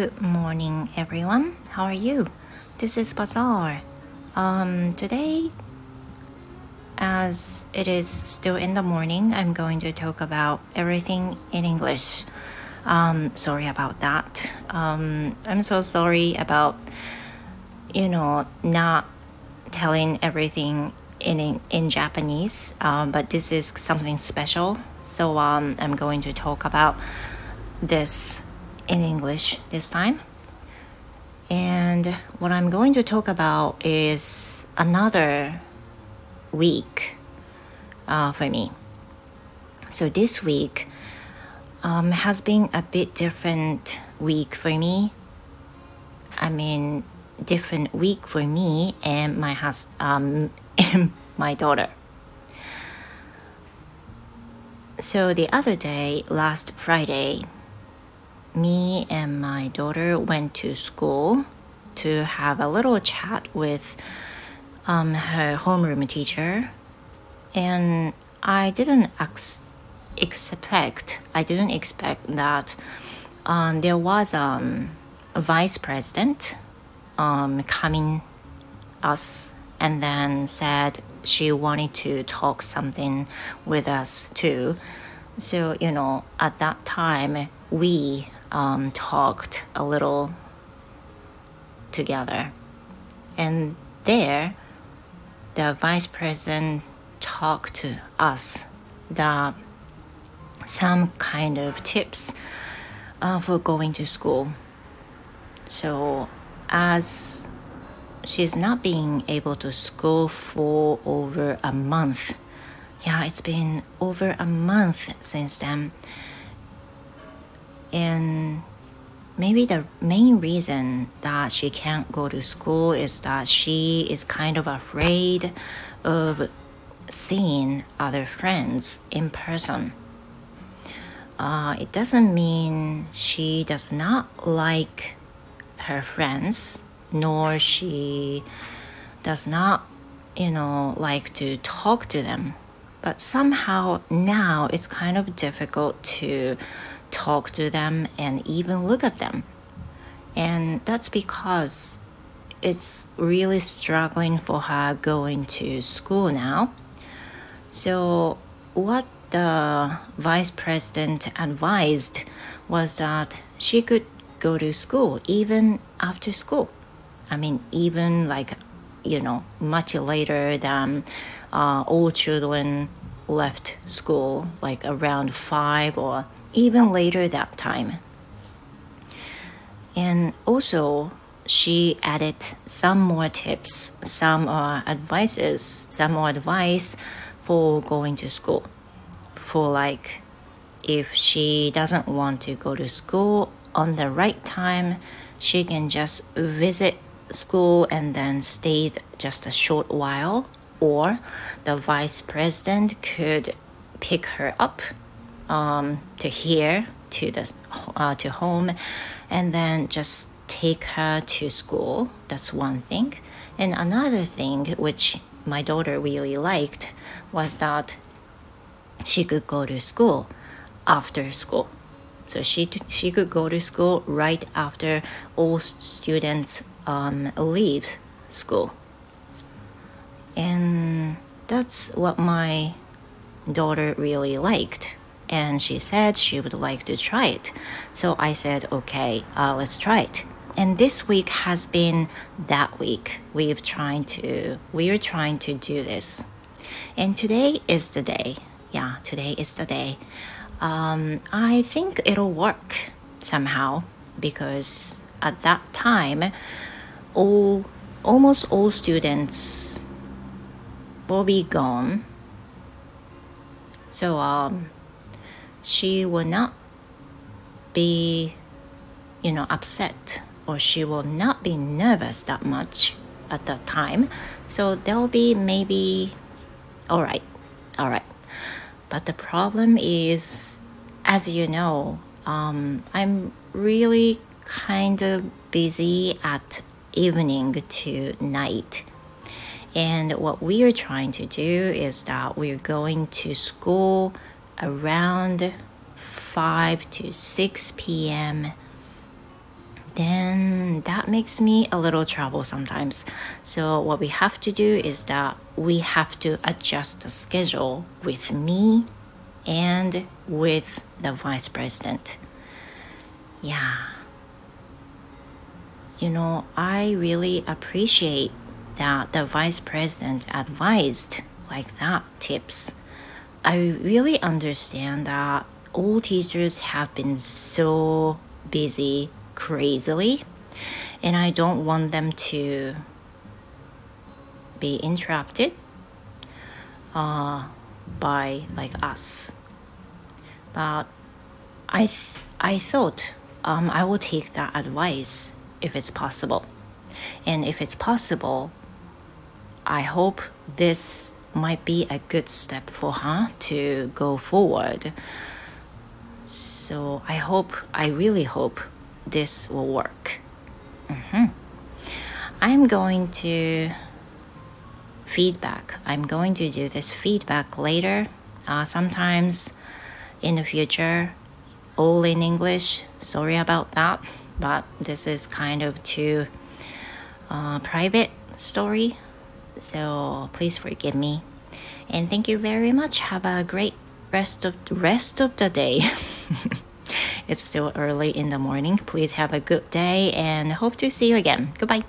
Good morning, everyone. How are you? This is Bazaar. Um, today, as it is still in the morning, I'm going to talk about everything in English. Um, sorry about that. Um, I'm so sorry about, you know, not telling everything in in Japanese. Um, but this is something special, so um, I'm going to talk about this in English this time. And what I'm going to talk about is another week uh, for me. So this week um, has been a bit different week for me. I mean, different week for me and my hus- um, and my daughter. So the other day, last Friday, me and my daughter went to school to have a little chat with um, her homeroom teacher, and I didn't ex- expect I didn't expect that um, there was um, a vice president um, coming us and then said she wanted to talk something with us too. So you know, at that time we um, talked a little together. And there, the vice president talked to us the some kind of tips uh, for going to school. So as she's not being able to school for over a month, yeah, it's been over a month since then and maybe the main reason that she can't go to school is that she is kind of afraid of seeing other friends in person. Uh, it doesn't mean she does not like her friends, nor she does not, you know, like to talk to them. But somehow now it's kind of difficult to talk to them, and even look at them. And that's because it's really struggling for her going to school now. So, what the vice president advised was that she could go to school even after school. I mean, even like, you know, much later than uh, all children left school, like around five or even later that time. And also, she added some more tips, some uh, advices, some more advice for going to school. For like, if she doesn't want to go to school on the right time, she can just visit school and then stay just a short while, or the vice president could pick her up um, to here to the uh, to home, and then just take her to school. That's one thing. And another thing which my daughter really liked was that she could go to school after school. So she she could go to school right after all students um, leave school. And that's what my daughter really liked and she said she would like to try it. So I said, okay, uh, let's try it. And this week has been that week. We've trying to we're trying to do this, and today is the day. Yeah, today is the day. Um, I think it'll work somehow because at that time, all almost all students will be gone. So um, she will not be, you know, upset or she will not be nervous that much at that time. So there will be maybe, all right, all right. But the problem is, as you know, um, I'm really kind of busy at evening to night. And what we are trying to do is that we're going to school around 5 to 6 p.m. then that makes me a little trouble sometimes. So what we have to do is that we have to adjust the schedule with me and with the vice president. Yeah. You know, I really appreciate that the vice president advised like that tips. I really understand that all teachers have been so busy crazily and I don't want them to be interrupted uh, by like us. But I th- I thought um, I will take that advice if it's possible, and if it's possible, I hope this might be a good step for her to go forward. So I hope, I really hope this will work. Mm-hmm. I'm going to feedback. I'm going to do this feedback later. Uh, sometimes in the future, all in English. Sorry about that, but this is kind of too uh, private story. So please forgive me. And thank you very much. Have a great rest of rest of the day. it's still early in the morning. Please have a good day and hope to see you again. Goodbye.